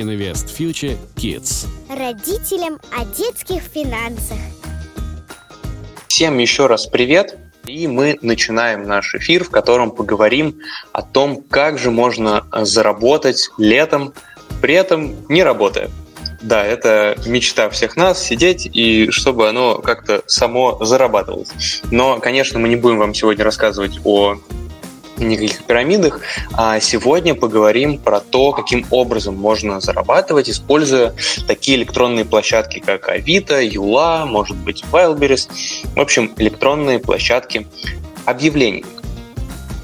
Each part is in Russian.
Invest Future Kids. Родителям о детских финансах. Всем еще раз привет. И мы начинаем наш эфир, в котором поговорим о том, как же можно заработать летом, при этом не работая. Да, это мечта всех нас сидеть и чтобы оно как-то само зарабатывалось. Но, конечно, мы не будем вам сегодня рассказывать о никаких пирамидах. А сегодня поговорим про то, каким образом можно зарабатывать, используя такие электронные площадки, как Авито, Юла, может быть, Wildberries. В общем, электронные площадки объявлений.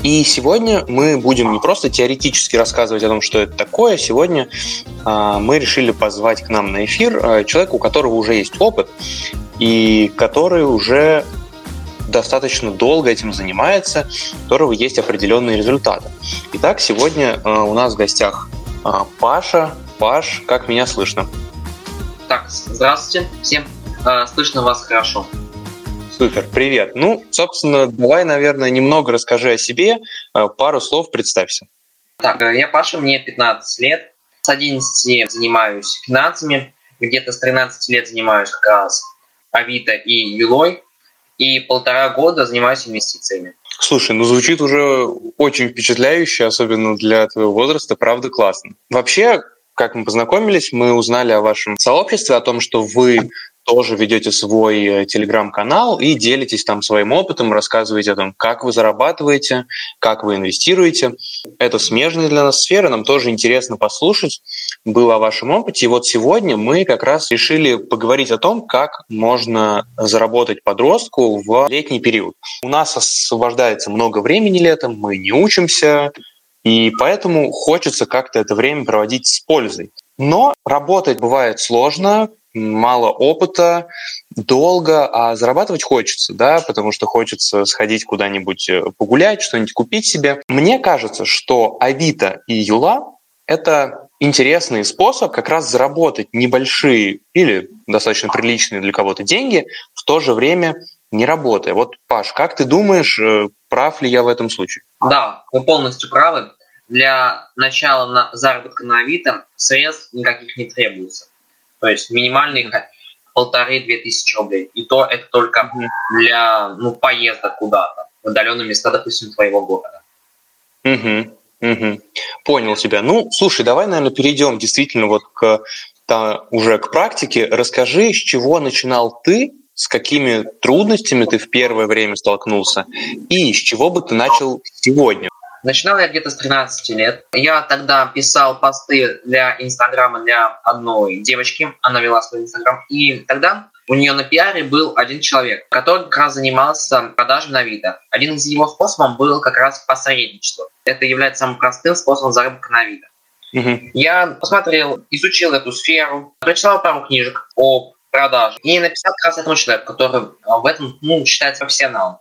И сегодня мы будем не просто теоретически рассказывать о том, что это такое. Сегодня э, мы решили позвать к нам на эфир э, человека, у которого уже есть опыт и который уже достаточно долго этим занимается, у которого есть определенные результаты. Итак, сегодня э, у нас в гостях э, Паша. Паш, как меня слышно? Так, здравствуйте всем. Э, слышно вас хорошо. Супер, привет. Ну, собственно, давай, наверное, немного расскажи о себе, пару слов представься. Так, я Паша, мне 15 лет. С 11 занимаюсь финансами, где-то с 13 лет занимаюсь как раз Авито и Вилой и полтора года занимаюсь инвестициями. Слушай, ну звучит уже очень впечатляюще, особенно для твоего возраста, правда классно. Вообще, как мы познакомились, мы узнали о вашем сообществе, о том, что вы тоже ведете свой э, телеграм-канал и делитесь там своим опытом, рассказываете о том, как вы зарабатываете, как вы инвестируете. Это смежная для нас сфера, нам тоже интересно послушать было о вашем опыте. И вот сегодня мы как раз решили поговорить о том, как можно заработать подростку в летний период. У нас освобождается много времени летом, мы не учимся, и поэтому хочется как-то это время проводить с пользой. Но работать бывает сложно, мало опыта, долго, а зарабатывать хочется, да, потому что хочется сходить куда-нибудь э, погулять, что-нибудь купить себе. Мне кажется, что Авито и Юла — это интересный способ как раз заработать небольшие или достаточно приличные для кого-то деньги, в то же время не работая. Вот, Паш, как ты думаешь, э, прав ли я в этом случае? Да, вы полностью правы. Для начала на заработка на Авито средств никаких не требуется. То есть минимальный полторы-две тысячи рублей. И то это только для ну, поездок куда-то, в отдаленные места, допустим, твоего города. Угу, угу. Понял тебя. Ну, слушай, давай, наверное, перейдем действительно вот к та, уже к практике. Расскажи, с чего начинал ты, с какими трудностями ты в первое время столкнулся, и с чего бы ты начал сегодня? Начинал я где-то с 13 лет. Я тогда писал посты для Инстаграма для одной девочки. Она вела свой Инстаграм. И тогда у нее на пиаре был один человек, который как раз занимался продажей на Авито. Один из его способов был как раз посредничество. Это является самым простым способом заработка на Авито. Угу. Я посмотрел, изучил эту сферу, прочитал пару книжек о продаже и написал как раз этому человеку, который в этом ну, считается профессионалом.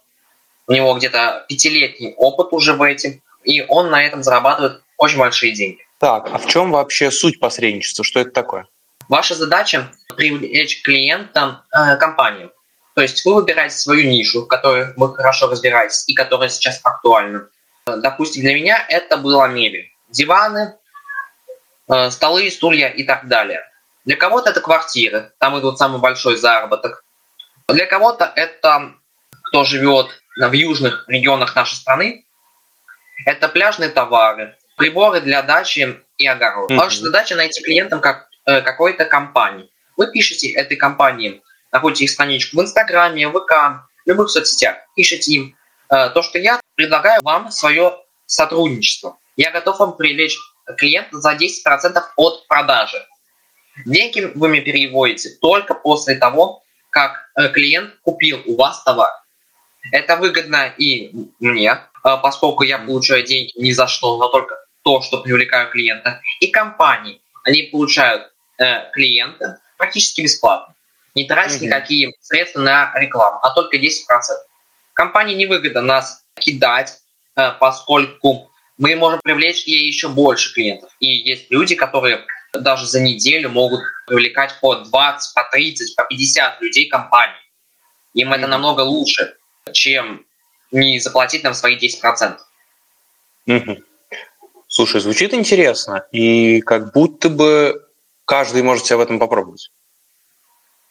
У него где-то пятилетний опыт уже в этом и он на этом зарабатывает очень большие деньги. Так, а в чем вообще суть посредничества? Что это такое? Ваша задача привлечь клиента э, компанию. То есть вы выбираете свою нишу, в которой вы хорошо разбираетесь и которая сейчас актуальна. Допустим, для меня это была мебель. Диваны, э, столы, стулья и так далее. Для кого-то это квартиры, там идут самый большой заработок. Для кого-то это кто живет в южных регионах нашей страны, это пляжные товары, приборы для дачи и огорода. Mm-hmm. Ваша задача найти клиентам как, э, какой-то компании. Вы пишете этой компании, находите их страничку в Инстаграме, ВК, в любых соцсетях, пишите им э, то, что я предлагаю вам свое сотрудничество. Я готов вам привлечь клиента за 10% от продажи. Деньги вы мне переводите только после того, как э, клиент купил у вас товар. Это выгодно и мне, а, поскольку я получаю деньги ни за что, но только то, что привлекаю клиента. И компании, они получают э, клиента практически бесплатно. Не тратить mm-hmm. никакие средства на рекламу, а только 10%. Компании невыгодно нас кидать, э, поскольку мы можем привлечь ей еще больше клиентов. И есть люди, которые даже за неделю могут привлекать по 20, по 30, по 50 людей компании. Им mm-hmm. это намного лучше, чем не заплатить нам свои 10%. Угу. Слушай, звучит интересно, и как будто бы каждый может себя в этом попробовать.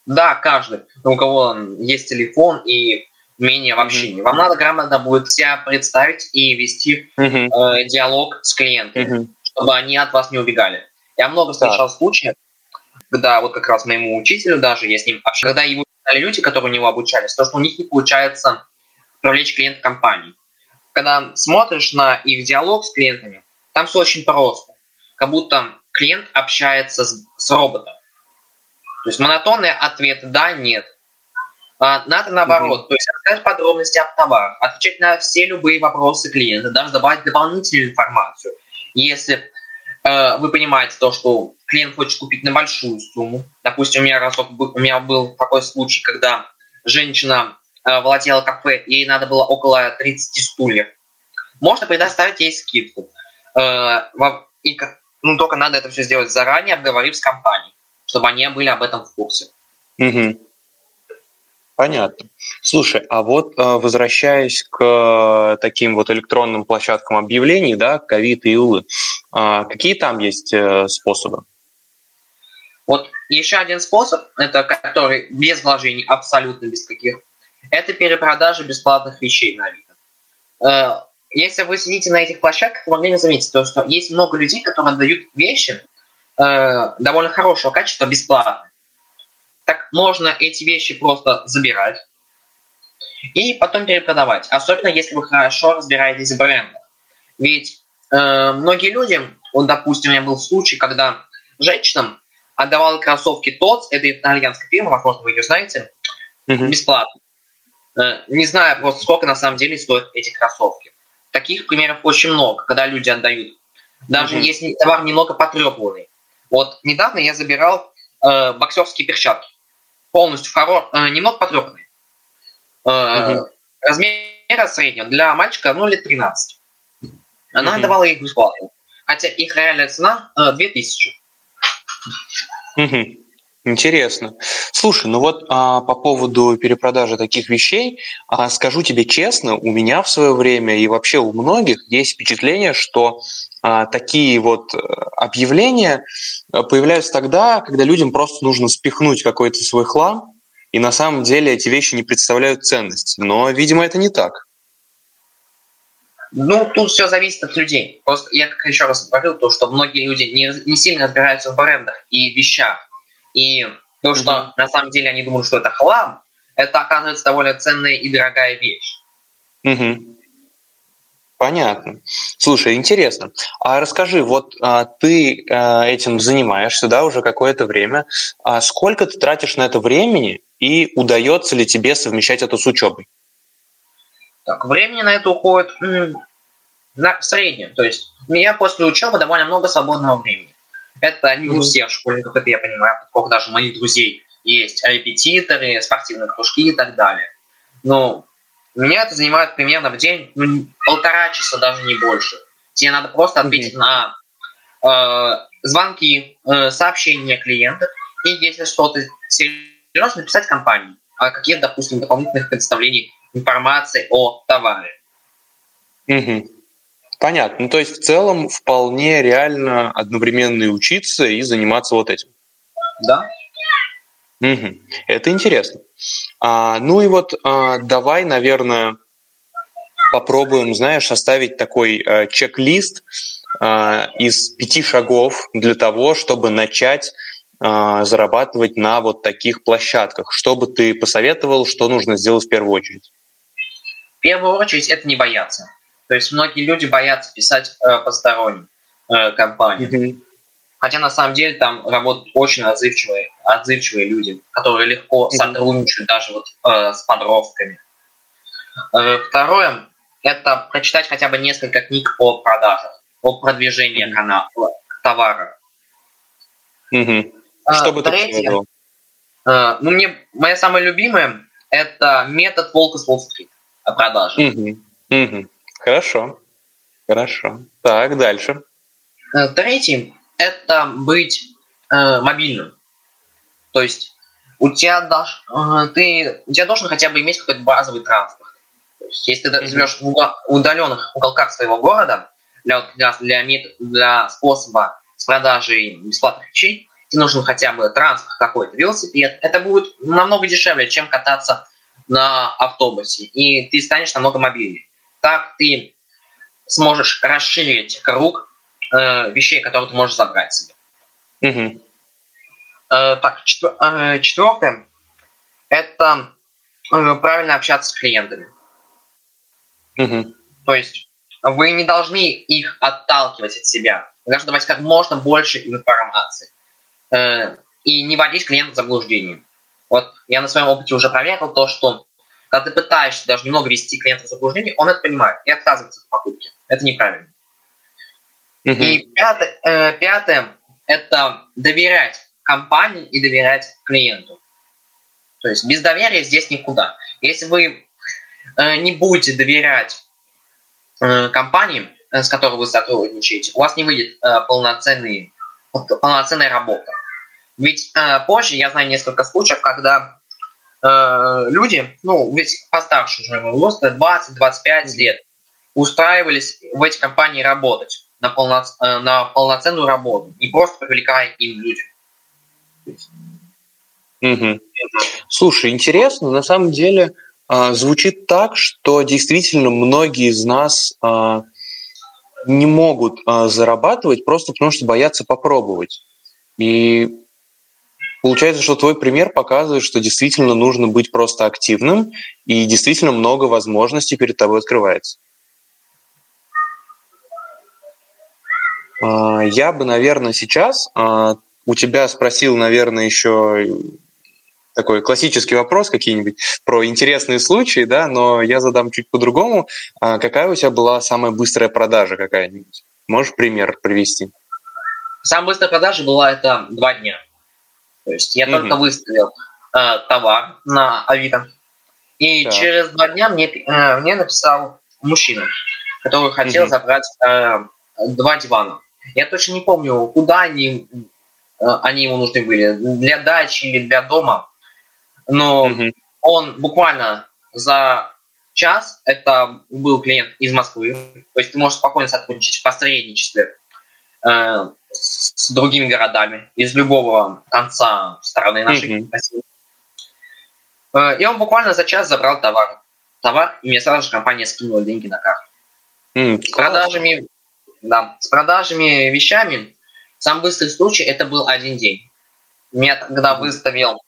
Да, каждый, у кого есть телефон и умение в общении. Вам надо грамотно будет себя представить и вести mm-hmm. э, диалог с клиентами, mm-hmm. чтобы они от вас не убегали. Я много встречал да. случаев, когда вот как раз моему учителю даже, я с ним общался, когда его люди, которые у него обучались, то, что у них не получается привлечь клиента компании. Когда смотришь на их диалог с клиентами, там все очень просто. Как будто клиент общается с, с роботом. То есть монотонные ответы «да», «нет». А, надо наоборот, mm-hmm. то есть рассказать подробности об товарах, отвечать на все любые вопросы клиента, даже добавить дополнительную информацию. Если э, вы понимаете то, что клиент хочет купить на большую сумму, допустим, у меня разок у меня был такой случай, когда женщина э, владела кафе, ей надо было около 30 стульев, можно предоставить ей скидку. Э, и, ну, только надо это все сделать заранее, обговорив с компанией, чтобы они были об этом в курсе. Угу. Понятно. Слушай, а вот э, возвращаясь к э, таким вот электронным площадкам объявлений, да, ковид и Улы, какие там есть способы? Вот еще один способ, это который без вложений, абсолютно без каких, это перепродажа бесплатных вещей на Авито если вы сидите на этих площадках, вы могли заметить, то, что есть много людей, которые отдают вещи э, довольно хорошего качества бесплатно. Так можно эти вещи просто забирать и потом перепродавать. Особенно если вы хорошо разбираетесь в брендах. Ведь э, многие люди, вот, допустим, у меня был случай, когда женщинам отдавала кроссовки TOTS, это итальянская фирма, возможно, вы ее знаете, mm-hmm. бесплатно. Э, не знаю просто, сколько на самом деле стоят эти кроссовки. Таких примеров очень много, когда люди отдают. Даже mm-hmm. если товар немного потрепанный. Вот недавно я забирал э, боксерские перчатки. Полностью хоро... э, немного потрепанные. Э, mm-hmm. Размера среднего для мальчика, ну, лет 13. Она mm-hmm. давала их бесплатно. Хотя их реальная цена э, 2000. Mm-hmm. Интересно. Слушай, ну вот а, по поводу перепродажи таких вещей, а, скажу тебе честно, у меня в свое время и вообще у многих есть впечатление, что а, такие вот э, объявления э, появляются тогда, когда людям просто нужно спихнуть какой-то свой хлам, и на самом деле эти вещи не представляют ценности. Но, видимо, это не так. Ну, тут все зависит от людей. Просто я как еще раз говорил, то, что многие люди не, не сильно разбираются в брендах и вещах. И то, что mm-hmm. на самом деле они думают, что это хлам, это оказывается довольно ценная и дорогая вещь. Угу. Понятно. Слушай, интересно. А расскажи, вот а, ты а, этим занимаешься, да, уже какое-то время. А сколько ты тратишь на это времени и удается ли тебе совмещать это с учебой? Так, времени на это уходит на, в среднем. То есть у меня после учебы довольно много свободного времени. Это не у всех школьников, это я понимаю, сколько даже моих друзей есть репетиторы, спортивные кружки и так далее. Но меня это занимает примерно в день ну, полтора часа, даже не больше. Тебе надо просто ответить mm-hmm. на э, звонки, э, сообщения клиентов, и если что-то серьезно, написать компании о каких, допустим, дополнительных представлениях информации о товаре. Mm-hmm. Понятно. Ну, то есть в целом вполне реально одновременно и учиться, и заниматься вот этим. Да. Угу. Это интересно. А, ну и вот а, давай, наверное, попробуем, знаешь, составить такой а, чек-лист а, из пяти шагов для того, чтобы начать а, зарабатывать на вот таких площадках. Что бы ты посоветовал, что нужно сделать в первую очередь? В первую очередь это не бояться. То есть многие люди боятся писать э, посторонним э, компаниям. Mm-hmm. Хотя на самом деле там работают очень отзывчивые, отзывчивые люди, которые легко mm-hmm. сотрудничают даже вот э, с подростками. Э, второе – это прочитать хотя бы несколько книг о продажах, о продвижении mm-hmm. канала, товара. Mm-hmm. Что бы Третье, ты э, ну, мне, моя самая любимая – это метод волка с Уолл-стрит о продаже. Mm-hmm. Mm-hmm. Хорошо. Хорошо. Так, дальше. Э, третий – это быть э, мобильным. То есть у тебя, даш, э, ты, у тебя должен хотя бы иметь какой-то базовый транспорт. То есть, если ты живешь в удаленных уголках своего города, для, для, для, для способа с продажей бесплатных вещей, тебе нужен хотя бы транспорт какой-то, велосипед. Это будет намного дешевле, чем кататься на автобусе, и ты станешь намного мобильнее. Так ты сможешь расширить круг э, вещей, которые ты можешь забрать себе. Угу. Э, так, четвер, э, четвертое – это э, правильно общаться с клиентами. Угу. То есть вы не должны их отталкивать от себя. Вы должны давать как можно больше информации. Э, и не вводить клиента в заблуждение. Вот я на своем опыте уже проверил то, что когда ты пытаешься даже немного вести клиента в заблуждение, он это понимает и отказывается от покупки. Это неправильно. Угу. И пятое, э, пятое – это доверять компании и доверять клиенту. То есть без доверия здесь никуда. Если вы э, не будете доверять э, компании, э, с которой вы сотрудничаете, у вас не выйдет э, полноценный, полноценная работа. Ведь э, позже я знаю несколько случаев, когда э, люди, ну, ведь постарше уже возраста, 20-25 лет, устраивались в эти компании работать на, полно, э, на полноценную работу, не просто привлекая им людям. Угу. Слушай, интересно, на самом деле э, звучит так, что действительно многие из нас э, не могут э, зарабатывать просто потому, что боятся попробовать. И получается, что твой пример показывает, что действительно нужно быть просто активным, и действительно много возможностей перед тобой открывается. Я бы, наверное, сейчас у тебя спросил, наверное, еще такой классический вопрос какие-нибудь про интересные случаи, да, но я задам чуть по-другому. Какая у тебя была самая быстрая продажа какая-нибудь? Можешь пример привести? Самая быстрая продажа была это два дня. То есть я mm-hmm. только выставил э, товар на Авито, и да. через два дня мне, э, мне написал мужчина, который хотел mm-hmm. забрать э, два дивана. Я точно не помню, куда они, э, они ему нужны были, для дачи или для дома. Но mm-hmm. он буквально за час, это был клиент из Москвы, то есть ты можешь спокойно сотрудничать в посредничестве э, с другими городами из любого конца страны нашей mm-hmm. И он буквально за час забрал товар. Товар, и мне сразу же компания скинула деньги на карту. Mm, с продажами, да, с продажами вещами самый быстрый случай это был один день. Я тогда выставил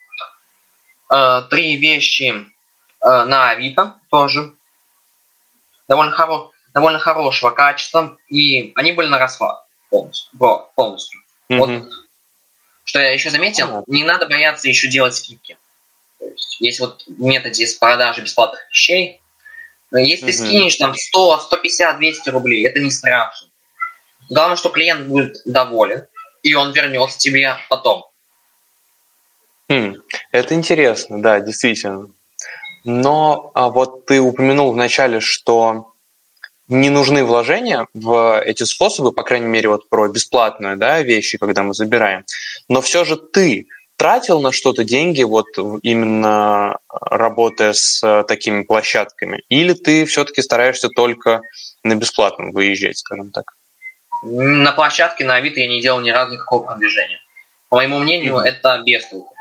э, три вещи э, на Авито тоже. Довольно, хоро- довольно хорошего качества. И они были на расхват полностью. полностью. Mm-hmm. Вот, что я еще заметил, не надо бояться еще делать скидки. То есть есть вот методе с продажи бесплатных вещей. Если mm-hmm. ты скинешь там 100, 150, 200 рублей, это не страшно. Главное, что клиент будет доволен, и он вернется тебе потом. Хм, это интересно, да, действительно. Но а вот ты упомянул вначале, что не нужны вложения в эти способы, по крайней мере, вот про бесплатные да, вещи, когда мы забираем. Но все же ты тратил на что-то деньги, вот именно работая с такими площадками? Или ты все-таки стараешься только на бесплатном выезжать, скажем так? На площадке на Авито я не делал ни разу никакого продвижения. По моему мнению, mm-hmm. это без толку.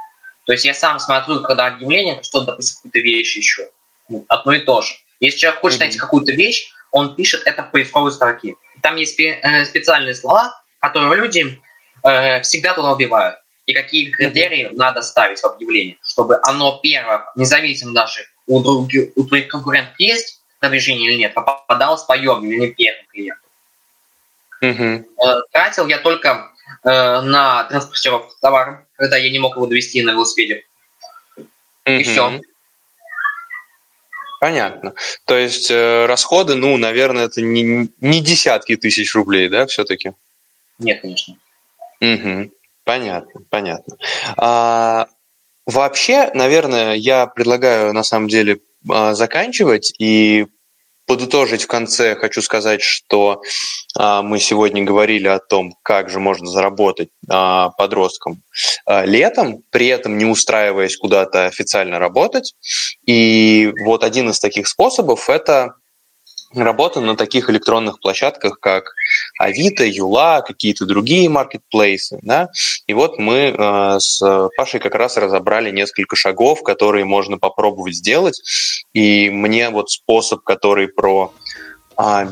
То есть я сам смотрю, когда объявление, что, допустим, какую-то вещь еще. Ну, одно и то же. Если человек хочет mm-hmm. найти какую-то вещь, он пишет это в поисковой строке. Там есть э, специальные слова, которые люди э, всегда туда убивают. И какие критерии mm-hmm. надо ставить в объявлении, чтобы оно первое, независимо даже у, других, у твоих конкурентов есть продвижение или нет, попадалось по объявлению первым клиенту. Mm-hmm. Э, тратил я только э, на транспортировку товара, когда я не мог его довести на велосипеде. Mm-hmm. И все. Понятно. То есть э, расходы, ну, наверное, это не, не десятки тысяч рублей, да, все-таки? Нет, конечно. Угу. Понятно, понятно. А, вообще, наверное, я предлагаю на самом деле а, заканчивать и подытожить в конце хочу сказать, что а, мы сегодня говорили о том, как же можно заработать а, подросткам а, летом, при этом не устраиваясь куда-то официально работать. И вот один из таких способов – это работа на таких электронных площадках, как Авито, Юла, какие-то другие маркетплейсы. Да? И вот мы э, с Пашей как раз разобрали несколько шагов, которые можно попробовать сделать. И мне вот способ, который про э,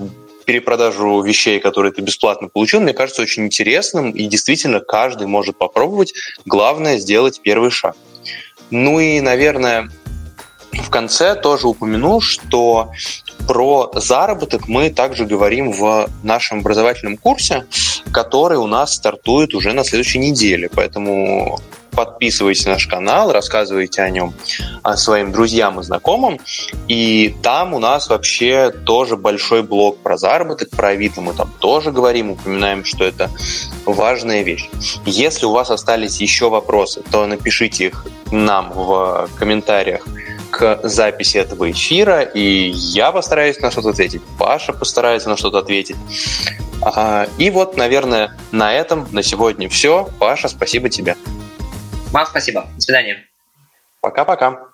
перепродажу вещей, которые ты бесплатно получил, мне кажется очень интересным, и действительно каждый может попробовать. Главное сделать первый шаг. Ну и, наверное, в конце тоже упомяну, что про заработок мы также говорим в нашем образовательном курсе, который у нас стартует уже на следующей неделе. Поэтому подписывайтесь на наш канал, рассказывайте о нем своим друзьям и знакомым. И там у нас вообще тоже большой блок про заработок, про Авито мы там тоже говорим, упоминаем, что это важная вещь. Если у вас остались еще вопросы, то напишите их нам в комментариях к записи этого эфира, и я постараюсь на что-то ответить, Паша постарается на что-то ответить. И вот, наверное, на этом на сегодня все. Паша, спасибо тебе. Вам спасибо. До свидания. Пока-пока.